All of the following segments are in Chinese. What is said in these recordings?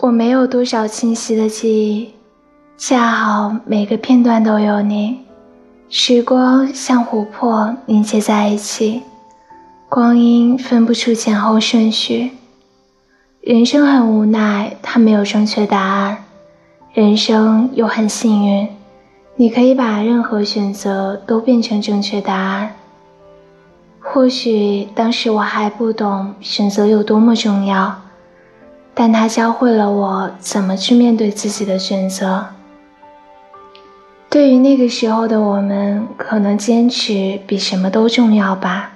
我没有多少清晰的记忆，恰好每个片段都有你。时光像琥珀凝结在一起，光阴分不出前后顺序。人生很无奈，它没有正确答案；人生又很幸运，你可以把任何选择都变成正确答案。或许当时我还不懂选择有多么重要。但它教会了我怎么去面对自己的选择。对于那个时候的我们，可能坚持比什么都重要吧。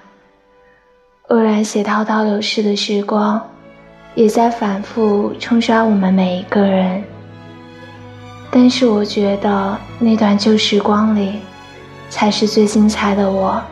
偶然写滔滔流逝的时光，也在反复冲刷我们每一个人。但是我觉得那段旧时光里，才是最精彩的我。